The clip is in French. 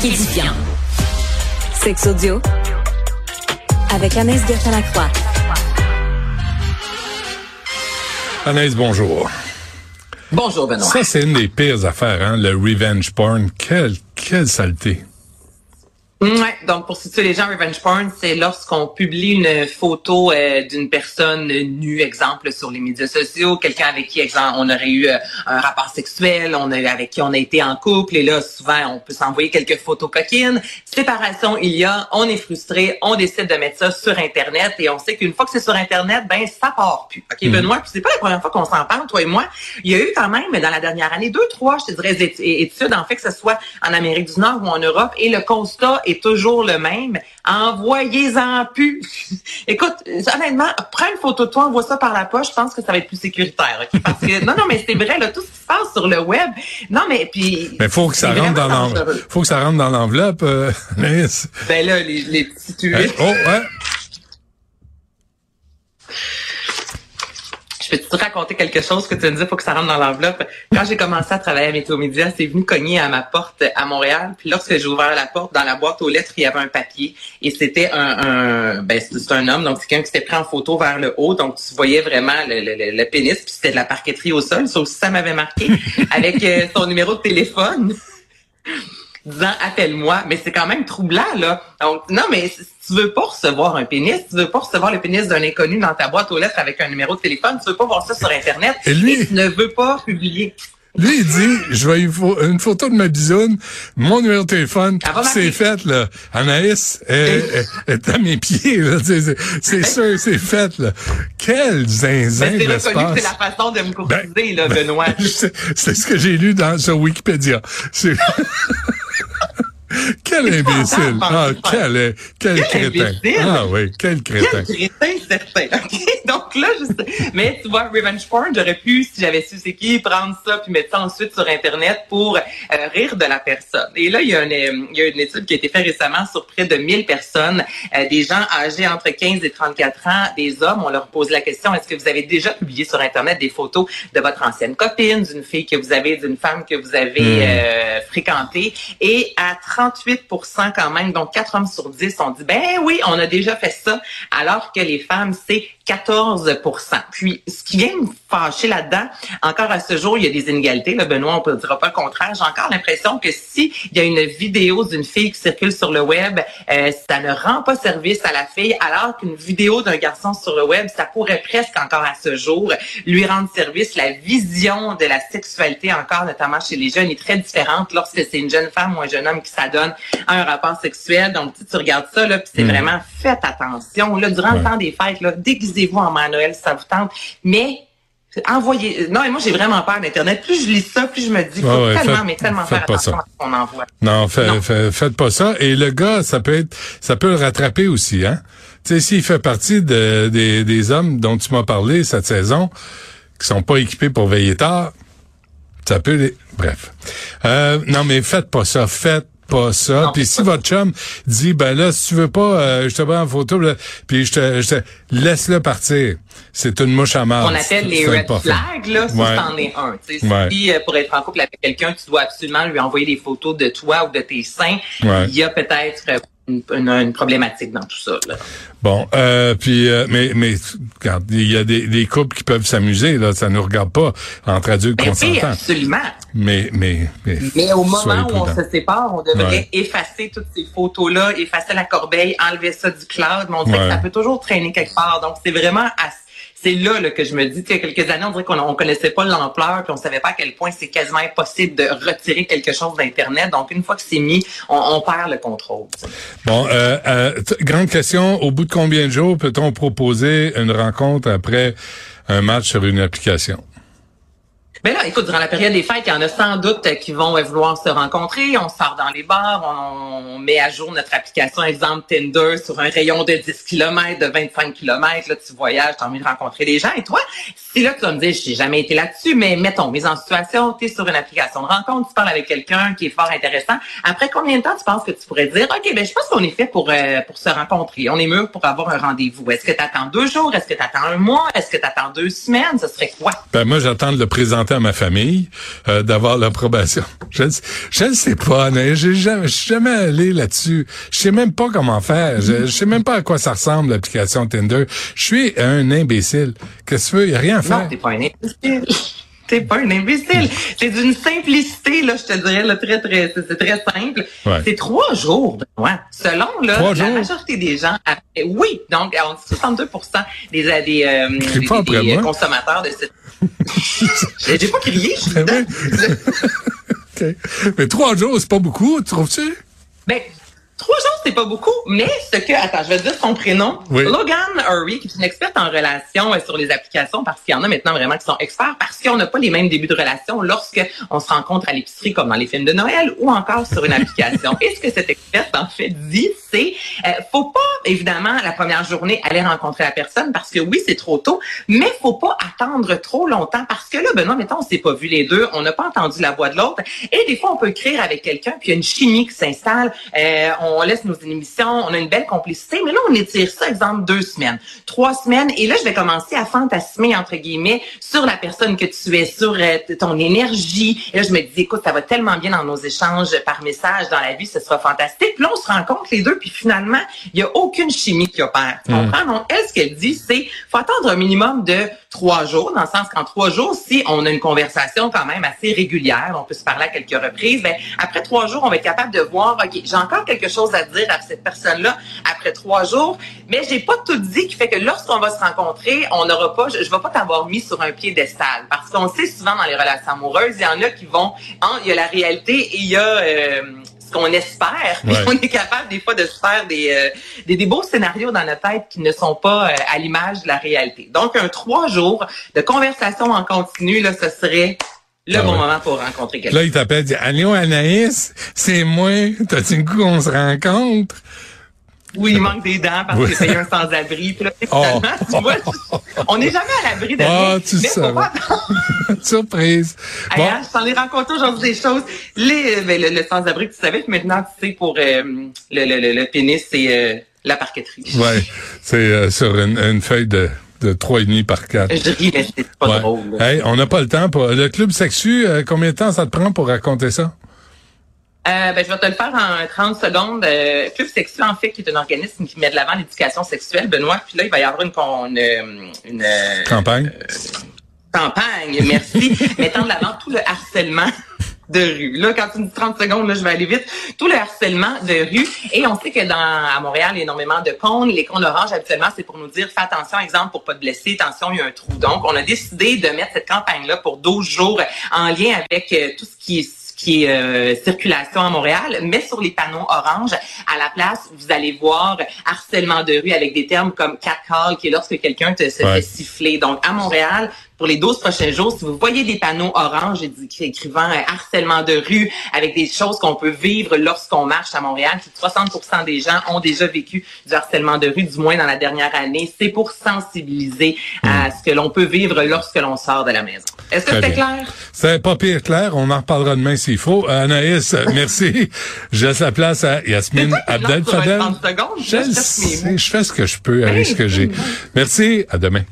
qu'édifiant. Sex audio avec Anaïs Gertin-Lacroix. Anaïs, bonjour. Bonjour, Benoît. Ça, c'est une des pires affaires, hein, le revenge porn. Quelle, quelle saleté. Ouais, donc pour situer les gens, revenge porn, c'est lorsqu'on publie une photo euh, d'une personne nue, exemple sur les médias sociaux, quelqu'un avec qui, exemple, on aurait eu euh, un rapport sexuel, on a, avec qui on a été en couple, et là, souvent, on peut s'envoyer quelques photos coquines. Séparation, il y a, on est frustré, on décide de mettre ça sur Internet, et on sait qu'une fois que c'est sur Internet, ben ça part plus. Ok, Mhm. Benoît, puis c'est pas la première fois qu'on s'en parle, toi et moi. Il y a eu quand même dans la dernière année deux, trois, je te dirais, étu- études, en fait, que ce soit en Amérique du Nord ou en Europe, et le constat est toujours le même. Envoyez-en plus. Écoute, honnêtement, prends une photo de toi, envoie ça par la poche, je pense que ça va être plus sécuritaire, ok? Parce que, non, non, mais c'est vrai, là, tout ce qui se passe sur le web. Non, mais puis. Mais faut que ça rentre dans l'enveloppe. Faut que ça rentre dans l'enveloppe, euh. Ben là, les, les petits tuiles. Hein? Oh, ouais. Je peux te raconter quelque chose que tu me dis, faut que ça rentre dans l'enveloppe? Quand j'ai commencé à travailler à Météo Média, c'est venu cogner à ma porte à Montréal. Puis lorsque j'ai ouvert la porte, dans la boîte aux lettres, il y avait un papier. Et c'était un, un ben c'est un homme, donc c'est quelqu'un qui s'était pris en photo vers le haut. Donc tu voyais vraiment le, le, le- le pénis, puis c'était de la parqueterie au sol. Ça aussi, ça m'avait marqué. Avec euh, son numéro de téléphone. Disant appelle-moi, mais c'est quand même troublant là. Donc non mais si tu veux pas recevoir un pénis, si tu veux pas recevoir le pénis d'un inconnu dans ta boîte aux lettres avec un numéro de téléphone, tu veux pas voir ça sur internet Et lui- tu ne veux pas publier. Lui, il dit, je vais une, pho- une photo de ma bisoune, mon numéro de téléphone, c'est fait, là. Anaïs est, est- est à mes pieds, là. C'est, sûr, c'est fait, là. Quel zinzin Ben, c'est reconnu que l'espace. c'est la façon de me courtiser Ben, là, ben, Benoît. C'est c'est ce que j'ai lu dans, sur Wikipédia. Quel imbécile. Ah, quel, quel, Quel crétin. imbécile. Ah oui, quel crétin. Quel crétin certain. OK? Donc là, je sais. Mais tu vois, Revenge Porn, j'aurais pu, si j'avais su c'est qui, prendre ça puis mettre ça ensuite sur Internet pour euh, rire de la personne. Et là, il y, a une, euh, il y a une étude qui a été faite récemment sur près de 1000 personnes, euh, des gens âgés entre 15 et 34 ans, des hommes. On leur pose la question, est-ce que vous avez déjà publié sur Internet des photos de votre ancienne copine, d'une fille que vous avez, d'une femme que vous avez Hmm. euh, fréquentée? Et à 38% quand même, donc 4 hommes sur 10 ont dit, ben oui, on a déjà fait ça, alors que les femmes, c'est 14 Puis, ce qui vient me fâcher là-dedans, encore à ce jour, il y a des inégalités. Là, Benoît, on ne dira pas le contraire. J'ai encore l'impression que si il y a une vidéo d'une fille qui circule sur le web, euh, ça ne rend pas service à la fille, alors qu'une vidéo d'un garçon sur le web, ça pourrait presque encore à ce jour lui rendre service. La vision de la sexualité, encore notamment chez les jeunes, est très différente lorsque c'est une jeune femme ou un jeune homme qui s'adonne à un rapport sexuel. Donc, tu, tu regardes ça, là, puis c'est Mm. vraiment faites attention. Là, durant Ouais. le temps des fêtes, là, déguisez-vous en mère Noël si ça vous tente. Mais envoyez. Non, et moi j'ai vraiment peur d'Internet. Plus je lis ça, plus je me dis, faut ouais, tellement, faites- mais tellement faire pas attention ça. à ce qu'on envoie. Non, fait- Non. fait- faites pas ça. Et le gars, ça peut être, ça peut le rattraper aussi, hein. Tu sais, s'il fait partie de, des, des hommes dont tu m'as parlé cette saison, qui sont pas équipés pour veiller tard, ça peut les, bref. Euh, non, mais faites pas ça. Faites pas ça. Puis si votre chum dit, ben là, si tu veux pas, euh, je te prends en photo, puis je te, je te laisse-le partir. C'est une mouche à marde. On appelle les red flags, là, ça, Ouais. c'en est un. Ouais. Si, euh, pour être en couple avec quelqu'un, tu dois absolument lui envoyer des photos de toi ou de tes seins, Ouais. il y a peut-être euh, une, une- une problématique dans tout ça. Là. Bon, euh, puis euh, mais mais regarde, il y a des, des couples qui peuvent s'amuser là, ça nous regarde pas entre adultes oui, absolument. Mais mais mais, Mais au moment où on se sépare, on devrait Ouais. effacer toutes ces photos-là, effacer la corbeille, enlever ça du cloud. Mais on Ouais. que ça peut toujours traîner quelque part. Donc, c'est vraiment à- c'est là, que je me dis, il y a quelques années, on dirait qu'on on connaissait pas l'ampleur, puis on savait pas à quel point c'est quasiment impossible de retirer quelque chose d'Internet. Donc, une fois que c'est mis, on, on perd le contrôle. Bon, euh, euh, grande question, au bout de combien de jours peut-on proposer une rencontre après un match sur une application? Ben là, écoute, durant la période des fêtes, il y en a sans doute qui vont euh, vouloir se rencontrer. On sort dans les bars, on, on met à jour notre application, exemple Tinder, sur un rayon de 10 km, de 25 km. Là, tu voyages, tu as envie de rencontrer des gens. Et toi, si là, tu vas me dire, j'ai jamais été là-dessus, mais mettons, mise en situation, tu es sur une application de rencontre, tu parles avec quelqu'un qui est fort intéressant. Après combien de temps tu penses que tu pourrais dire, OK, ben je pense qu'on est fait pour, euh, pour se rencontrer. On est mûr pour avoir un rendez-vous. Est-ce que tu attends deux jours? Est-ce que tu attends un mois? Est-ce que tu attends deux semaines? Ce serait quoi? Ben moi j'attends de le présenter à ma famille, euh, d'avoir l'approbation. Je je ne sais pas, je j'ai jamais, je suis jamais allé là-dessus. Je sais même pas comment faire. Je, je sais même pas à quoi ça ressemble l'application Tinder. Je suis un imbécile. Qu'est-ce que tu veux? Il y a rien à faire. Non, t'es pas un imbécile. T'es pas un imbécile. C'est d'une simplicité, là, je te dirais, là, très, très, c'est très simple. Ouais. C'est trois jours, ouais. Selon, là, Trois la jours? majorité des gens, après- oui, donc, on dit 62 des, des, des, euh, des- euh, consommateurs de cette... J'ai pas crié, je suis Ben. Mais trois jours, c'est pas beaucoup, trouves-tu? Ben, trois jours, c'est pas beaucoup, mais ce que, attends, je vais te dire son prénom. Oui. Logan Hurry, qui est une experte en relations euh, sur les applications, parce qu'il y en a maintenant vraiment qui sont experts, parce qu'on n'a pas les mêmes débuts de relation lorsque on se rencontre à l'épicerie, comme dans les films de Noël, ou encore sur une application. Et ce que cette experte, en fait, dit, c'est, euh, faut pas, évidemment, la première journée, aller rencontrer la personne, parce que oui, c'est trop tôt, mais faut pas attendre trop longtemps, parce que là, Benoît, mettons, on s'est pas vu les deux, on n'a pas entendu la voix de l'autre, et des fois, on peut écrire avec quelqu'un, puis il y a une chimie qui s'installe, euh, on laisse nos émissions, on a une belle complicité, mais là, on étire ça, exemple, deux semaines, trois semaines, et là, je vais commencer à fantasmer, entre guillemets, sur la personne que tu es, sur euh, ton énergie. Et là, je me dis, écoute, ça va tellement bien dans nos échanges par message, dans la vie, ce sera fantastique. Puis là, on se rencontre les deux, puis finalement, il n'y a aucune chimie qui opère. Tu comprends? Donc, elle, ce qu'elle dit, c'est, faut attendre un minimum de trois jours, dans le sens qu'en trois jours, si on a une conversation quand même assez régulière, on peut se parler à quelques reprises, ben, après trois jours, on va être capable de voir, OK, j'ai encore quelque chose à dire à cette personne-là après trois jours, mais j'ai pas tout dit qui fait que lorsqu'on va se rencontrer, on n'aura pas, je, je vais pas t'avoir mis sur un piédestal. Parce qu'on sait souvent dans les relations amoureuses, il y en a qui vont, hein, il y a la réalité et il y a, euh, ce qu'on espère, puis Ouais. on est capable des fois de se faire des, euh, des, des beaux scénarios dans notre tête qui ne sont pas euh, à l'image de la réalité. Donc, un trois jours de conversation en continu, là, ce serait le Ah bon ouais. moment pour rencontrer quelqu'un. Là, il t'appelle, il dit, Allô, Anaïs, c'est moi. T'as-tu le goût qu'on se rencontre? Oui, il manque des dents parce Oui. qu'il payé un sans-abri. Puis là, Oh. finalement, tu vois, on n'est jamais à l'abri de Ah, rien. tu mais savais. pas? Attendre. Surprise. Bon. hein, je t'en ai raconté aujourd'hui des choses. Les, ben, le, le sans-abri que tu savais, puis maintenant tu sais pour euh, le, le, le, le pénis, c'est euh, la parqueterie. Ouais, c'est euh, sur une, une feuille de, de 3,5 par 4. Je ris, mais c'est pas Ouais. drôle. là. Hey, on n'a pas le temps pour le club sexu. euh, combien de temps ça te prend pour raconter ça? Euh, ben, je vais te le faire en 30 secondes. Euh, Club Sexuel, en fait, qui est un organisme qui met de l'avant l'éducation sexuelle, Benoît. Puis là, il va y avoir une, con- une, une, euh, Campagne. campagne, merci, mettant de l'avant tout le harcèlement de rue. Là, quand tu me dis 30 secondes, là, je vais aller vite. Tout le harcèlement de rue. Et on sait que dans à Montréal, il y a énormément de cônes. Les cônes oranges, habituellement, c'est pour nous dire fais attention, exemple, pour pas te blesser, attention, il y a un trou. Donc, on a décidé de mettre cette campagne-là pour 12 jours en lien avec euh, tout ce qui est qui est euh, circulation à Montréal, mais sur les panneaux orange, à la place, vous allez voir harcèlement de rue avec des termes comme catcall, qui est lorsque quelqu'un te se Ouais. fait siffler. Donc, à Montréal, pour les 12 prochains jours, si vous voyez des panneaux orange écri- écrivant euh, harcèlement de rue avec des choses qu'on peut vivre lorsqu'on marche à Montréal, puis 60 des gens ont déjà vécu du harcèlement de rue, du moins dans la dernière année, c'est pour sensibiliser à ce que l'on peut vivre lorsque l'on sort de la maison. Est-ce que c'était clair? C'est pas pire clair. On en reparlera demain s'il faut. Euh, Anaïs, merci. Je laisse la place à Yasmine Abdel Fadel. 30 secondes. Je, Je fais ce que je peux avec Hey, ce que j'ai. Merci. À demain.